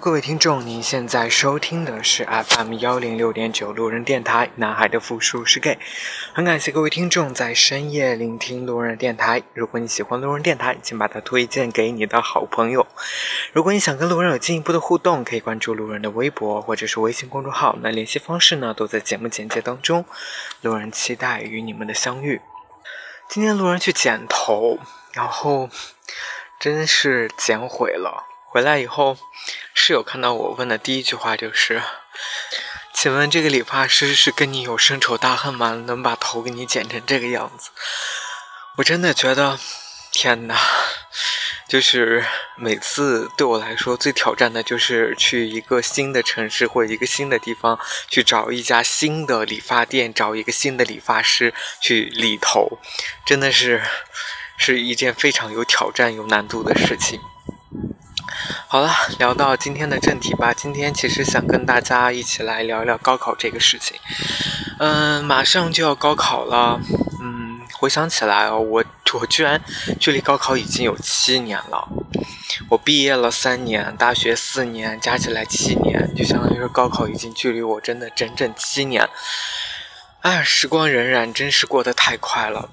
各位听众，您现在收听的是 FM 幺零六点九路人电台。男孩的复数是 gay，很感谢各位听众在深夜聆听路人电台。如果你喜欢路人电台，请把它推荐给你的好朋友。如果你想跟路人有进一步的互动，可以关注路人的微博或者是微信公众号。那联系方式呢，都在节目简介当中。路人期待与你们的相遇。今天路人去剪头，然后真是剪毁了。回来以后，室友看到我问的第一句话就是：“请问这个理发师是跟你有深仇大恨吗？能把头给你剪成这个样子？”我真的觉得，天哪！就是每次对我来说最挑战的就是去一个新的城市或者一个新的地方去找一家新的理发店，找一个新的理发师去理头，真的是是一件非常有挑战、有难度的事情。好了，聊到今天的正题吧。今天其实想跟大家一起来聊一聊高考这个事情。嗯，马上就要高考了。嗯，回想起来哦，我我居然距离高考已经有七年了。我毕业了三年，大学四年，加起来七年，就相当于是高考已经距离我真的整整七年。哎，时光荏苒，真是过得太快了。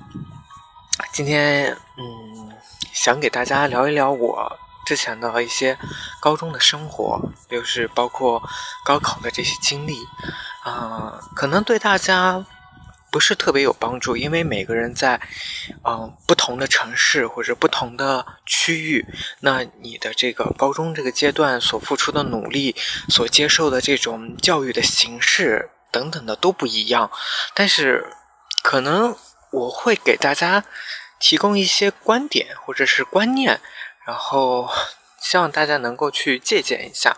今天，嗯，想给大家聊一聊我。之前的一些高中的生活，就是包括高考的这些经历，啊，可能对大家不是特别有帮助，因为每个人在嗯不同的城市或者不同的区域，那你的这个高中这个阶段所付出的努力，所接受的这种教育的形式等等的都不一样。但是，可能我会给大家提供一些观点或者是观念。然后希望大家能够去借鉴一下。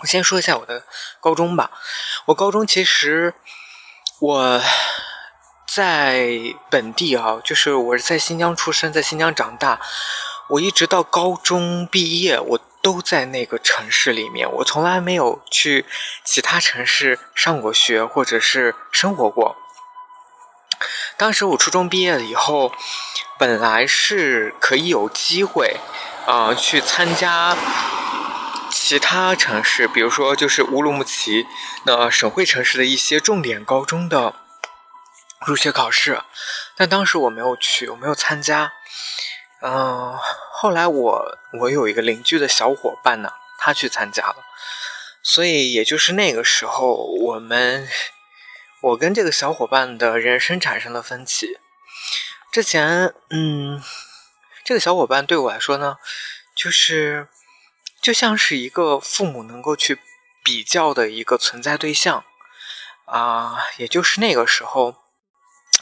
我先说一下我的高中吧。我高中其实我在本地啊，就是我是在新疆出生，在新疆长大。我一直到高中毕业，我都在那个城市里面，我从来没有去其他城市上过学或者是生活过。当时我初中毕业了以后。本来是可以有机会，啊，去参加其他城市，比如说就是乌鲁木齐那省会城市的一些重点高中的入学考试，但当时我没有去，我没有参加。嗯，后来我我有一个邻居的小伙伴呢，他去参加了，所以也就是那个时候，我们我跟这个小伙伴的人生产生了分歧。之前，嗯，这个小伙伴对我来说呢，就是就像是一个父母能够去比较的一个存在对象啊。也就是那个时候，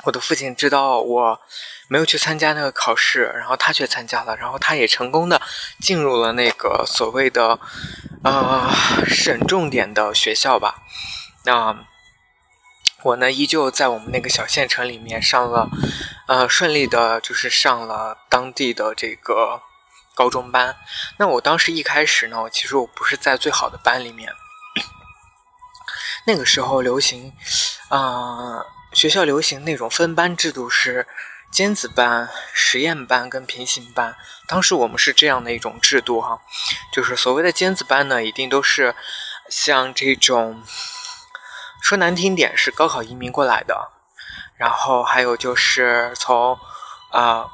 我的父亲知道我没有去参加那个考试，然后他却参加了，然后他也成功的进入了那个所谓的啊省重点的学校吧。那。我呢，依旧在我们那个小县城里面上了，呃，顺利的，就是上了当地的这个高中班。那我当时一开始呢，其实我不是在最好的班里面。那个时候流行，啊，学校流行那种分班制度是尖子班、实验班跟平行班。当时我们是这样的一种制度哈，就是所谓的尖子班呢，一定都是像这种。说难听点是高考移民过来的，然后还有就是从，啊，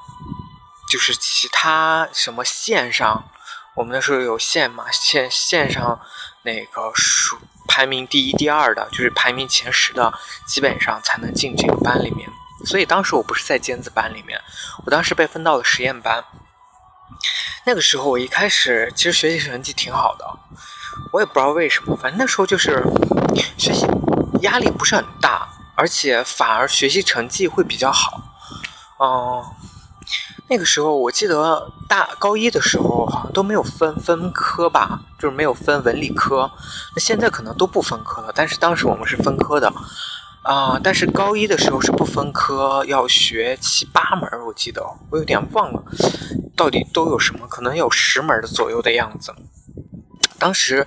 就是其他什么线上，我们那时候有线嘛，线线上那个数排名第一、第二的，就是排名前十的，基本上才能进这个班里面。所以当时我不是在尖子班里面，我当时被分到了实验班。那个时候我一开始其实学习成绩挺好的，我也不知道为什么，反正那时候就是学习。压力不是很大，而且反而学习成绩会比较好。哦，那个时候我记得大高一的时候好像都没有分分科吧，就是没有分文理科。那现在可能都不分科了，但是当时我们是分科的。啊，但是高一的时候是不分科，要学七八门，我记得我有点忘了，到底都有什么？可能有十门左右的样子。当时。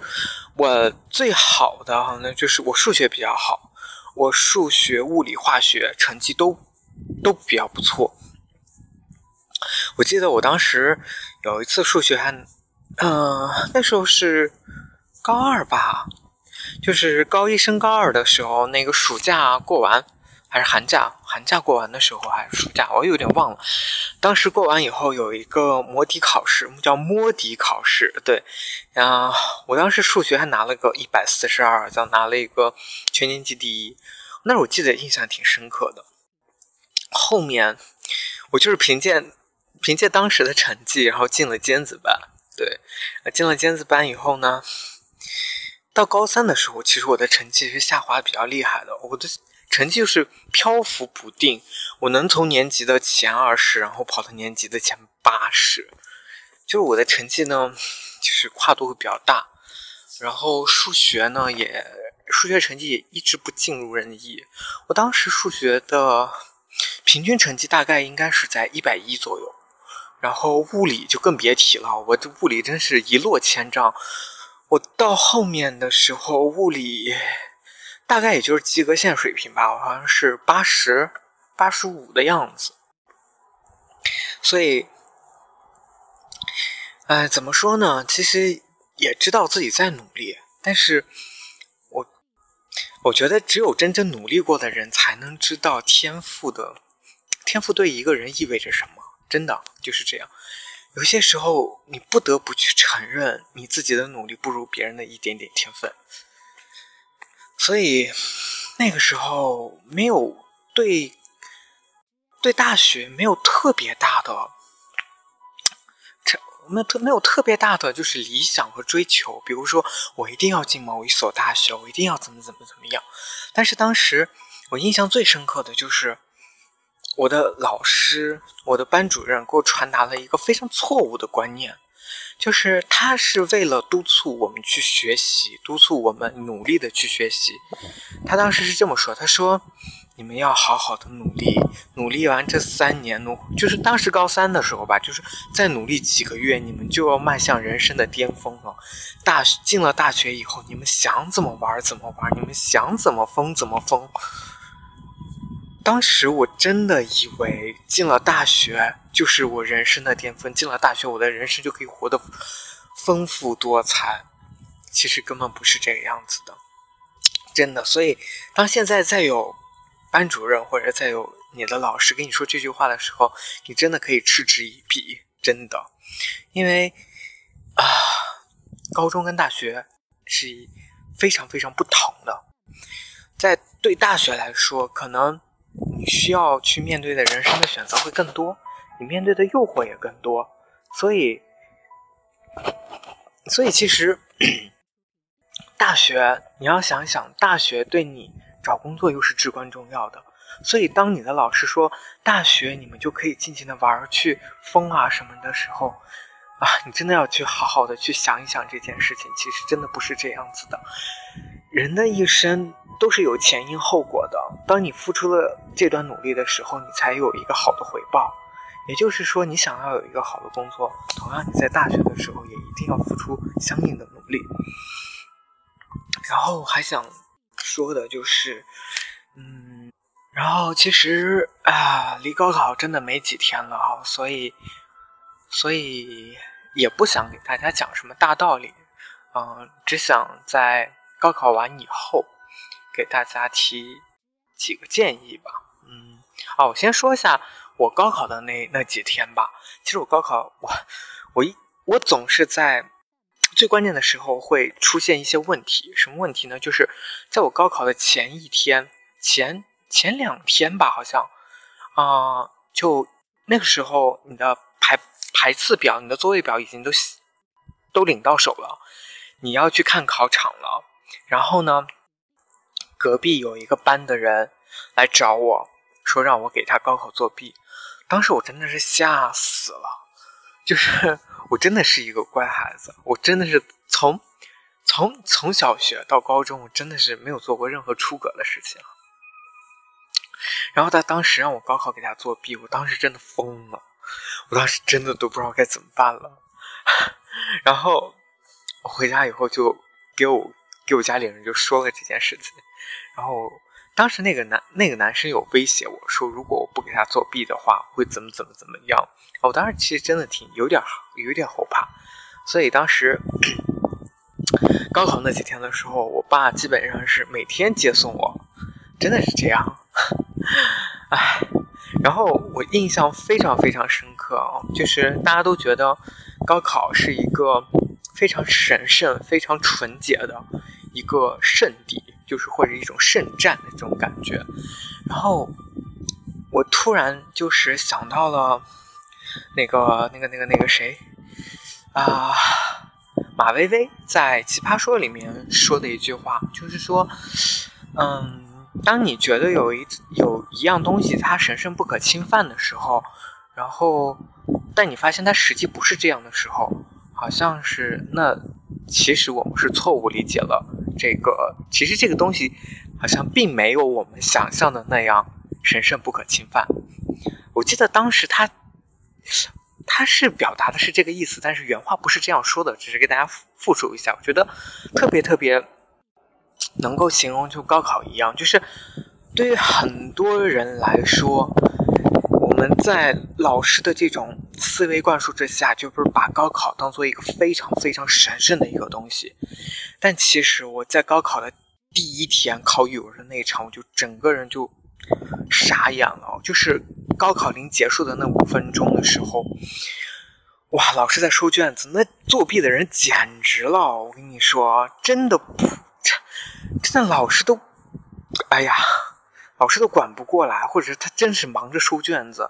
我最好的那就是我数学比较好，我数学、物理、化学成绩都都比较不错。我记得我当时有一次数学还嗯，那时候是高二吧，就是高一升高二的时候，那个暑假过完还是寒假，寒假过完的时候还是暑假，我有点忘了。当时过完以后有一个模底考试，叫摸底考试，对，啊，我当时数学还拿了个一百四十二，就拿了一个全年级第一，那我记得印象挺深刻的。后面我就是凭借凭借当时的成绩，然后进了尖子班。对，进了尖子班以后呢，到高三的时候，其实我的成绩是下滑比较厉害的。我的成绩就是漂浮不定，我能从年级的前二十，然后跑到年级的前八十，就是我的成绩呢，就是跨度会比较大。然后数学呢，也数学成绩也一直不尽如人意。我当时数学的平均成绩大概应该是在一百一左右。然后物理就更别提了，我这物理真是一落千丈。我到后面的时候，物理大概也就是及格线水平吧，好像是八十八十五的样子。所以，哎，怎么说呢？其实也知道自己在努力，但是我我觉得只有真正努力过的人，才能知道天赋的天赋对一个人意味着什么。真的就是这样，有些时候你不得不去承认你自己的努力不如别人的一点点天分。所以那个时候没有对对大学没有特别大的，这没有特没有特别大的就是理想和追求。比如说我一定要进某一所大学，我一定要怎么怎么怎么样。但是当时我印象最深刻的就是。我的老师，我的班主任给我传达了一个非常错误的观念，就是他是为了督促我们去学习，督促我们努力的去学习。他当时是这么说：“他说，你们要好好的努力，努力完这三年，努就是当时高三的时候吧，就是再努力几个月，你们就要迈向人生的巅峰了。大学进了大学以后，你们想怎么玩怎么玩，你们想怎么疯怎么疯。”当时我真的以为进了大学就是我人生的巅峰，进了大学我的人生就可以活得丰富多彩。其实根本不是这个样子的，真的。所以当现在再有班主任或者再有你的老师跟你说这句话的时候，你真的可以嗤之以鼻，真的。因为啊，高中跟大学是非常非常不同的。在对大学来说，可能。你需要去面对的人生的选择会更多，你面对的诱惑也更多，所以，所以其实大学你要想想，大学对你找工作又是至关重要的。所以当你的老师说大学你们就可以尽情的玩去疯啊什么的时候，啊，你真的要去好好的去想一想这件事情，其实真的不是这样子的。人的一生都是有前因后果的。当你付出了这段努力的时候，你才有一个好的回报。也就是说，你想要有一个好的工作，同样你在大学的时候也一定要付出相应的努力。然后还想说的就是，嗯，然后其实啊，离高考真的没几天了哈，所以，所以也不想给大家讲什么大道理，嗯，只想在。高考完以后，给大家提几个建议吧。嗯，啊，我先说一下我高考的那那几天吧。其实我高考，我我一我总是在最关键的时候会出现一些问题。什么问题呢？就是在我高考的前一天、前前两天吧，好像啊，就那个时候你的排排次表、你的座位表已经都都领到手了，你要去看考场了。然后呢，隔壁有一个班的人来找我说让我给他高考作弊，当时我真的是吓死了，就是 我真的是一个乖孩子，我真的是从从从小学到高中，我真的是没有做过任何出格的事情。然后他当时让我高考给他作弊，我当时真的疯了，我当时真的都不知道该怎么办了。然后我回家以后就给我。给我家里人就说了这件事情，然后当时那个男那个男生有威胁我说，如果我不给他作弊的话，会怎么怎么怎么样。我当时其实真的挺有点有点后怕，所以当时高考那几天的时候，我爸基本上是每天接送我，真的是这样。唉，然后我印象非常非常深刻啊，就是大家都觉得高考是一个非常神圣、非常纯洁的一个圣地，就是或者一种圣战的这种感觉。然后我突然就是想到了那个、那个、那个、那个谁啊，马薇薇在《奇葩说》里面说的一句话，就是说，嗯。当你觉得有一有一样东西它神圣不可侵犯的时候，然后，但你发现它实际不是这样的时候，好像是那其实我们是错误理解了这个，其实这个东西好像并没有我们想象的那样神圣不可侵犯。我记得当时他他是表达的是这个意思，但是原话不是这样说的，只是给大家复述一下。我觉得特别特别。能够形容就高考一样，就是对于很多人来说，们在老师的这种思维灌输之下，就不是把高考当做一个非常非常神圣的一个东西。但其实我在高考的第一天考语文的那一场，我就整个人就傻眼了。就是高考临结束的那五分钟的时候，哇，老师在收卷子，那作弊的人简直了！我跟你说，真的不。真的老师都，哎呀，老师都管不过来，或者是他真是忙着收卷子，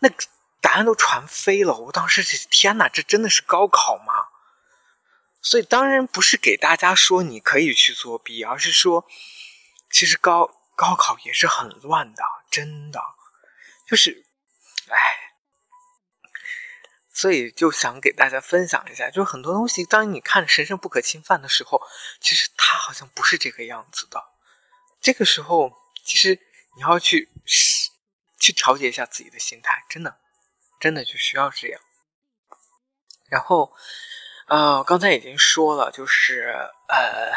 那答案都传飞了。我当时是天哪，这真的是高考吗？所以当然不是给大家说你可以去作弊，而是说，其实高高考也是很乱的，真的，就是，哎。所以就想给大家分享一下，就是很多东西，当你看神圣不可侵犯的时候，其实它好像不是这个样子的。这个时候，其实你要去去调节一下自己的心态，真的，真的就需要这样。然后，呃，刚才已经说了，就是呃，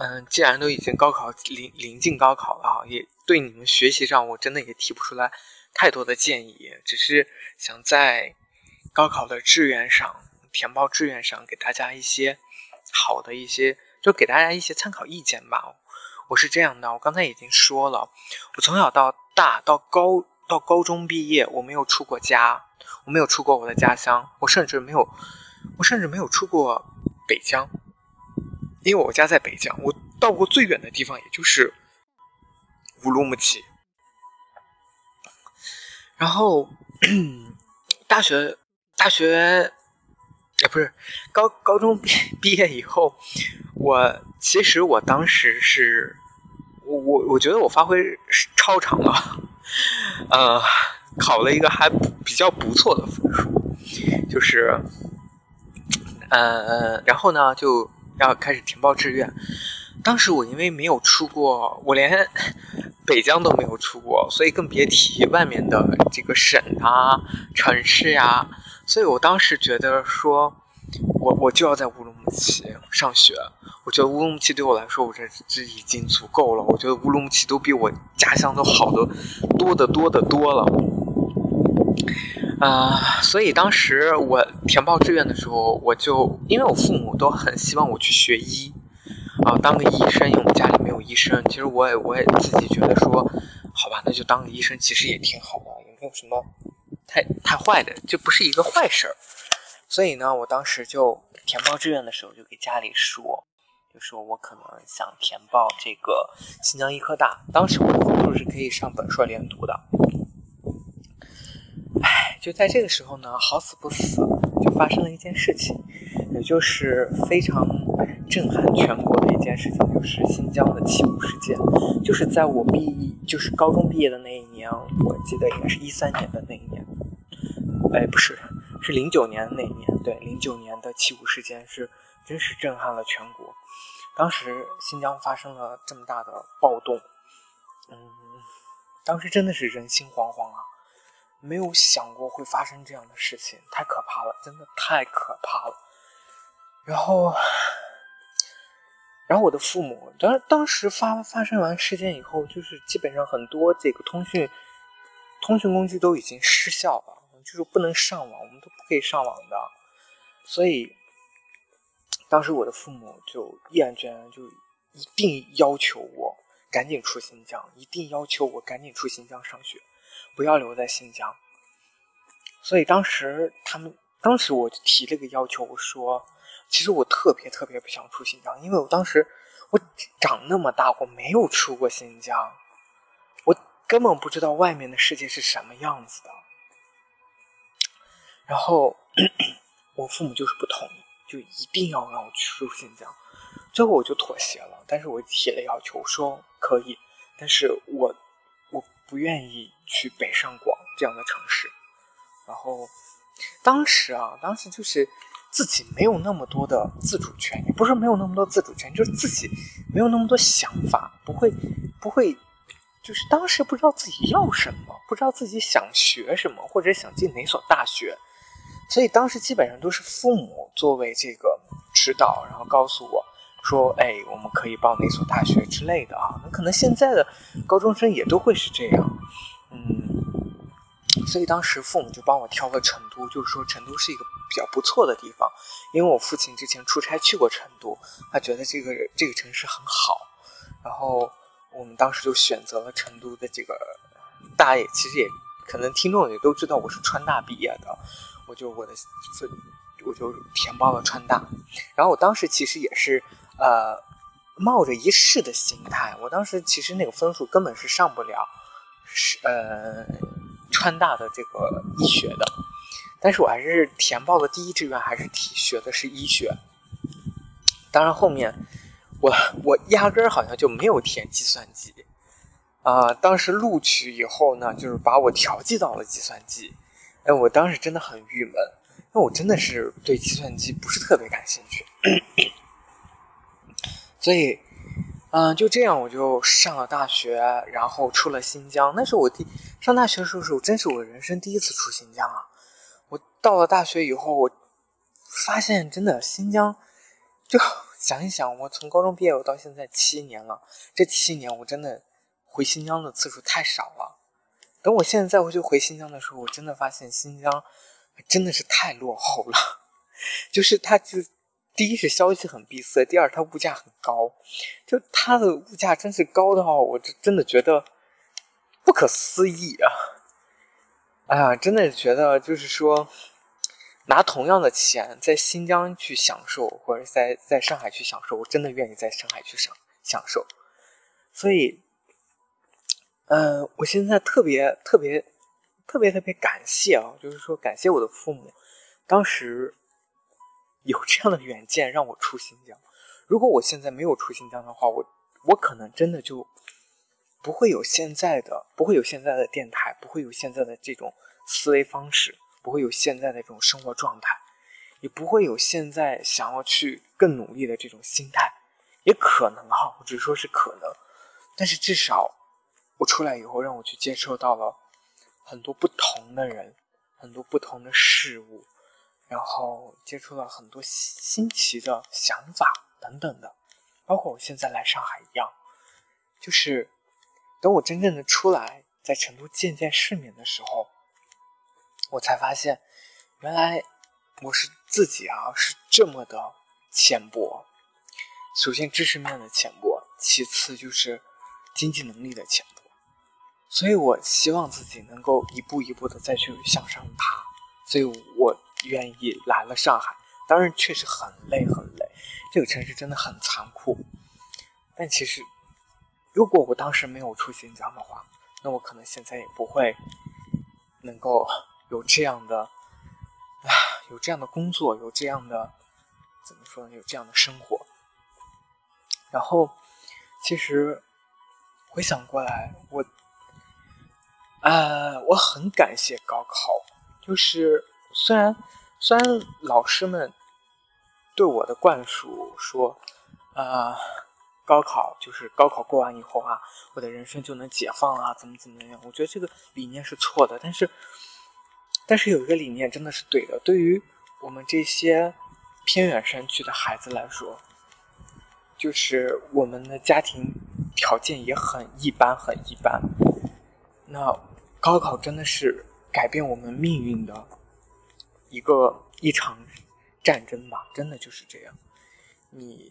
嗯，既然都已经高考临临近高考了，也对你们学习上，我真的也提不出来太多的建议，只是想在。高考的志愿上，填报志愿上，给大家一些好的一些，就给大家一些参考意见吧。我是这样的，我刚才已经说了，我从小到大到高到高中毕业，我没有出过家，我没有出过我的家乡，我甚至没有，我甚至没有出过北疆，因为我家在北疆，我到过最远的地方也就是乌鲁木齐，然后大学。大学，啊，不是高高中毕毕业以后，我其实我当时是，我我觉得我发挥超常了，呃，考了一个还比较不错的分数，就是，呃，然后呢就要开始填报志愿，当时我因为没有出过，我连北疆都没有出过，所以更别提外面的这个省啊、城市呀。所以我当时觉得说，我我就要在乌鲁木齐上学。我觉得乌鲁木齐对我来说，我这这已经足够了。我觉得乌鲁木齐都比我家乡都好的多得多得多了。啊，所以当时我填报志愿的时候，我就因为我父母都很希望我去学医，啊，当个医生。因为我家里没有医生，其实我也我也自己觉得说，好吧，那就当个医生，其实也挺好的，也没有什么。太太坏的，就不是一个坏事儿，所以呢，我当时就填报志愿的时候，就给家里说，就说我可能想填报这个新疆医科大，当时我的分数是可以上本硕连读的。唉，就在这个时候呢，好死不死，就发生了一件事情，也就是非常震撼全国的一件事情，就是新疆的七五事件，就是在我毕，就是高中毕业的那一年，我记得应该是一三年的那一年。哎，不是，是零九年那一年，对，零九年的七五事件是真是震撼了全国。当时新疆发生了这么大的暴动，嗯，当时真的是人心惶惶啊，没有想过会发生这样的事情，太可怕了，真的太可怕了。然后，然后我的父母当当时发发生完事件以后，就是基本上很多这个通讯通讯工具都已经失效了。就是不能上网，我们都不可以上网的。所以当时我的父母就毅然决然就一定要求我赶紧出新疆，一定要求我赶紧出新疆上学，不要留在新疆。所以当时他们，当时我就提了个要求，我说，其实我特别特别不想出新疆，因为我当时我长那么大，我没有出过新疆，我根本不知道外面的世界是什么样子的。然后我父母就是不同意，就一定要让我出新疆，最后我就妥协了，但是我提了要求，说可以，但是我我不愿意去北上广这样的城市。然后，当时啊，当时就是自己没有那么多的自主权，也不是没有那么多自主权，就是自己没有那么多想法，不会，不会，就是当时不知道自己要什么，不知道自己想学什么，或者想进哪所大学，所以当时基本上都是父母作为这个指导，然后告诉我说：“哎，我们可以报哪所大学之类的啊。”那可能现在的高中生也都会是这样，嗯。所以当时父母就帮我挑了成都，就是说成都是一个比较不错的地方，因为我父亲之前出差去过成都，他觉得这个这个城市很好，然后我们当时就选择了成都的这个，大家也其实也可能听众也都知道我是川大毕业的，我就我的分我就填报了川大，然后我当时其实也是呃冒着一试的心态，我当时其实那个分数根本是上不了，是呃。川大的这个医学的，但是我还是填报的第一志愿，还是体学的是医学。当然后面我我压根儿好像就没有填计算机，啊，当时录取以后呢，就是把我调剂到了计算机。哎，我当时真的很郁闷，因为我真的是对计算机不是特别感兴趣，所以。嗯，就这样，我就上了大学，然后出了新疆。那是我第上大学的时候，真是我人生第一次出新疆啊！我到了大学以后，我发现真的新疆，就想一想，我从高中毕业我到现在七年了，这七年我真的回新疆的次数太少了。等我现在再回去回新疆的时候，我真的发现新疆真的是太落后了，就是它就。第一是消息很闭塞，第二它物价很高，就它的物价真是高的话，我就真的觉得不可思议啊！哎呀，真的觉得就是说，拿同样的钱在新疆去享受，或者在在上海去享受，我真的愿意在上海去享享受。所以，嗯，我现在特别特别特别特别感谢啊，就是说感谢我的父母，当时。有这样的远见让我出新疆。如果我现在没有出新疆的话，我我可能真的就不会有现在的，不会有现在的电台，不会有现在的这种思维方式，不会有现在的这种生活状态，也不会有现在想要去更努力的这种心态。也可能哈，我只是说是可能，但是至少我出来以后，让我去接受到了很多不同的人，很多不同的事物。然后接触了很多新奇的想法等等的，包括我现在来上海一样，就是等我真正的出来，在成都见见世面的时候，我才发现，原来我是自己啊是这么的浅薄。首先知识面的浅薄，其次就是经济能力的浅薄，所以我希望自己能够一步一步的再去向上爬，所以我。愿意来了上海，当然确实很累很累，这个城市真的很残酷。但其实，如果我当时没有出新疆的话，那我可能现在也不会能够有这样的啊，有这样的工作，有这样的怎么说呢？有这样的生活。然后，其实回想过来，我啊，我很感谢高考，就是。虽然，虽然老师们对我的灌输说，呃，高考就是高考过完以后啊，我的人生就能解放啊，怎么怎么样？我觉得这个理念是错的。但是，但是有一个理念真的是对的。对于我们这些偏远山区的孩子来说，就是我们的家庭条件也很一般，很一般。那高考真的是改变我们命运的。一个一场战争吧，真的就是这样。你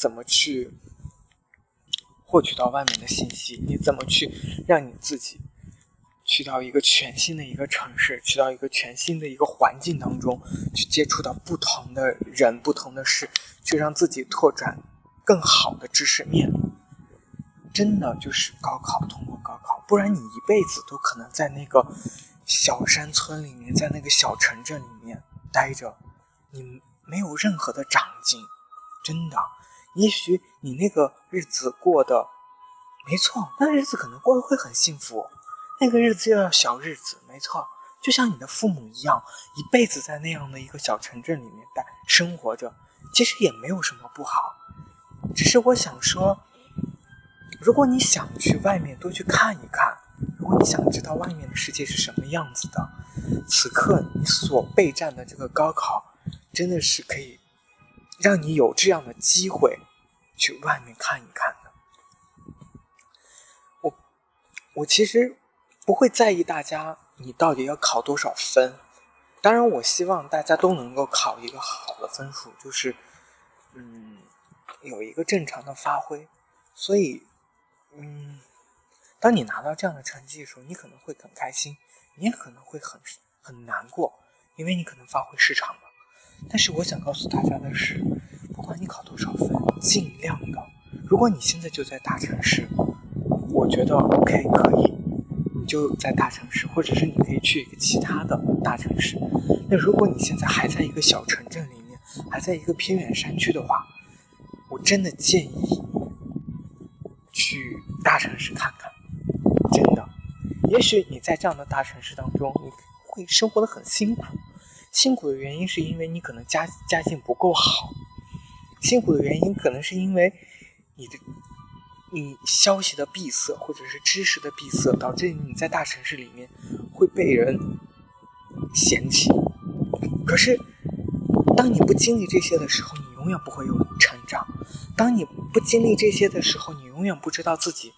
怎么去获取到外面的信息？你怎么去让你自己去到一个全新的一个城市，去到一个全新的一个环境当中，去接触到不同的人、不同的事，去让自己拓展更好的知识面？真的就是高考，通过高考，不然你一辈子都可能在那个小山村里面，在那个小城镇里面待着，你没有任何的长进。真的，也许你那个日子过得没错，那日子可能过得会很幸福，那个日子叫小日子，没错，就像你的父母一样，一辈子在那样的一个小城镇里面待生活着，其实也没有什么不好。只是我想说，如果你想去外面多去看一看，如果你想知道外面的世界是什么样子的，此刻你所备战的这个高考，真的是可以。让你有这样的机会去外面看一看的。我我其实不会在意大家你到底要考多少分，当然我希望大家都能够考一个好的分数，就是嗯有一个正常的发挥。所以嗯，当你拿到这样的成绩的时候，你可能会很开心，你也可能会很很难过，因为你可能发挥失常了。但是我想告诉大家的是，不管你考多少分，尽量的。如果你现在就在大城市，我觉得 OK 可以，你就在大城市，或者是你可以去一个其他的大城市。那如果你现在还在一个小城镇里面，还在一个偏远山区的话，我真的建议去大城市看看。真的，也许你在这样的大城市当中，你会生活的很辛苦。辛苦的原因是因为你可能家家境不够好，辛苦的原因可能是因为你的你消息的闭塞或者是知识的闭塞，导致你在大城市里面会被人嫌弃。可是，当你不经历这些的时候，你永远不会有成长；当你不经历这些的时候，你永远不知道自己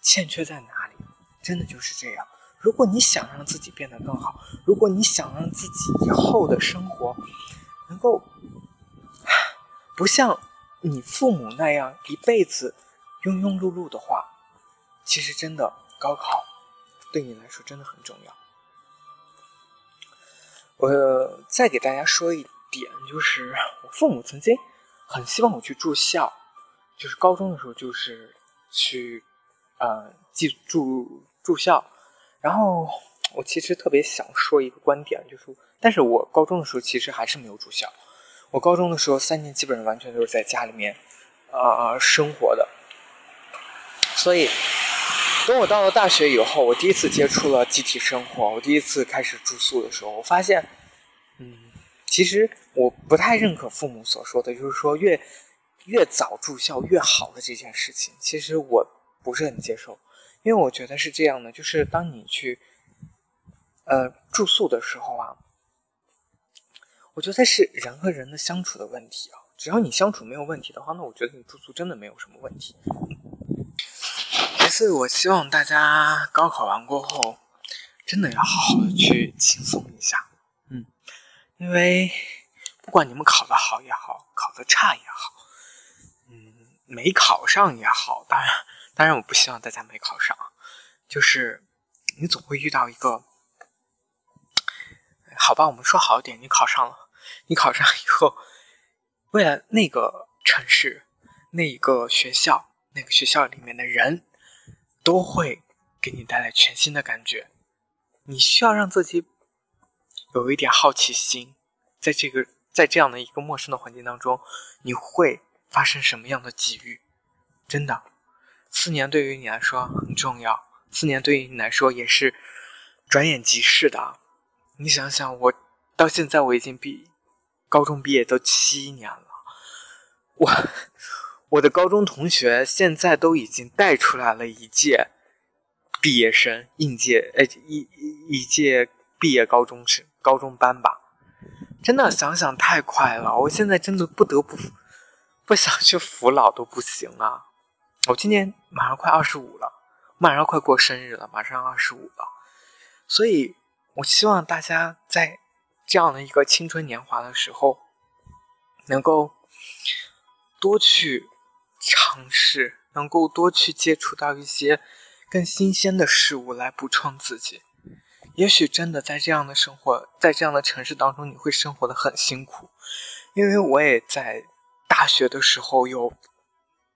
欠缺在哪里。真的就是这样。如果你想让自己变得更好，如果你想让自己以后的生活能够不像你父母那样一辈子庸庸碌碌的话，其实真的高考对你来说真的很重要。我再给大家说一点，就是我父母曾经很希望我去住校，就是高中的时候就是去呃寄住住校。然后我其实特别想说一个观点，就是，但是我高中的时候其实还是没有住校。我高中的时候三年基本上完全都是在家里面，啊生活的。所以，等我到了大学以后，我第一次接触了集体生活，我第一次开始住宿的时候，我发现，嗯，其实我不太认可父母所说的，就是说越越早住校越好的这件事情，其实我不是很接受。因为我觉得是这样的，就是当你去，呃，住宿的时候啊，我觉得是人和人的相处的问题啊。只要你相处没有问题的话，那我觉得你住宿真的没有什么问题。其次，我希望大家高考完过后，真的要好好的去轻松一下，嗯，因为不管你们考得好也好，考得差也好，没考上也好，当然。当然，我不希望大家没考上，就是你总会遇到一个，好吧，我们说好一点，你考上了，你考上以后，为了那个城市、那一个学校、那个学校里面的人，都会给你带来全新的感觉。你需要让自己有一点好奇心，在这个在这样的一个陌生的环境当中，你会发生什么样的际遇？真的。四年对于你来说很重要，四年对于你来说也是转眼即逝的。你想想，我到现在我已经毕高中毕业都七年了，我我的高中同学现在都已经带出来了一届毕业生，应届哎一一届毕业高中生高中班吧。真的想想太快了，我现在真的不得不不想去扶老都不行啊。我今年马上快二十五了，马上快过生日了，马上二十五了，所以我希望大家在这样的一个青春年华的时候，能够多去尝试，能够多去接触到一些更新鲜的事物来补充自己。也许真的在这样的生活，在这样的城市当中，你会生活的很辛苦，因为我也在大学的时候有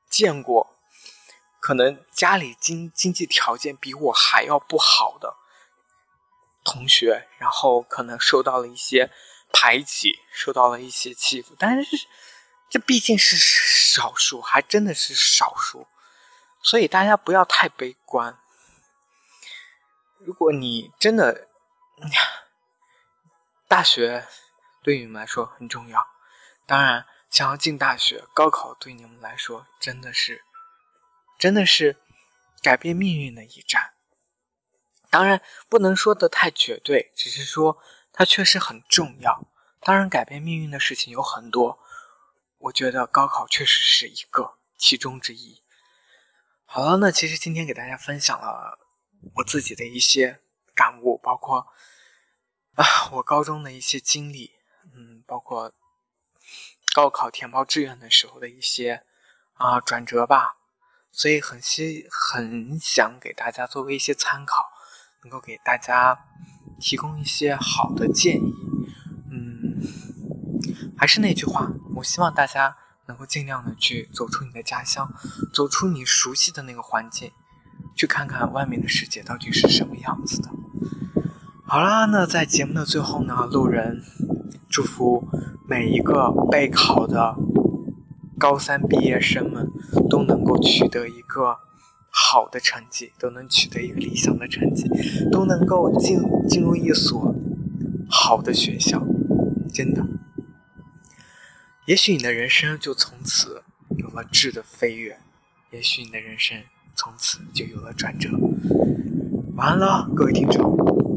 见过，可能家里经经济条件比我还要不好的同学，然后可能受到了一些排挤，受到了一些欺负，但是这毕竟是少数，还真的是少数，所以大家不要太悲观。如果你真的，大学对你们来说很重要，当然想要进大学，高考对你们来说真的是，真的是改变命运的一战。当然不能说的太绝对，只是说它确实很重要。当然改变命运的事情有很多，我觉得高考确实是一个其中之一。好了，那其实今天给大家分享了。我自己的一些感悟，包括啊，我高中的一些经历，嗯，包括高考填报志愿的时候的一些啊转折吧，所以很希很想给大家作为一些参考，能够给大家提供一些好的建议。嗯，还是那句话，我希望大家能够尽量的去走出你的家乡，走出你熟悉的那个环境。去看看外面的世界到底是什么样子的。好啦，那在节目的最后呢，路人祝福每一个备考的高三毕业生们都能够取得一个好的成绩，都能取得一个理想的成绩，都能够进进入一所好的学校。真的，也许你的人生就从此有了质的飞跃，也许你的人生。从此就有了转折。完了，各位听众。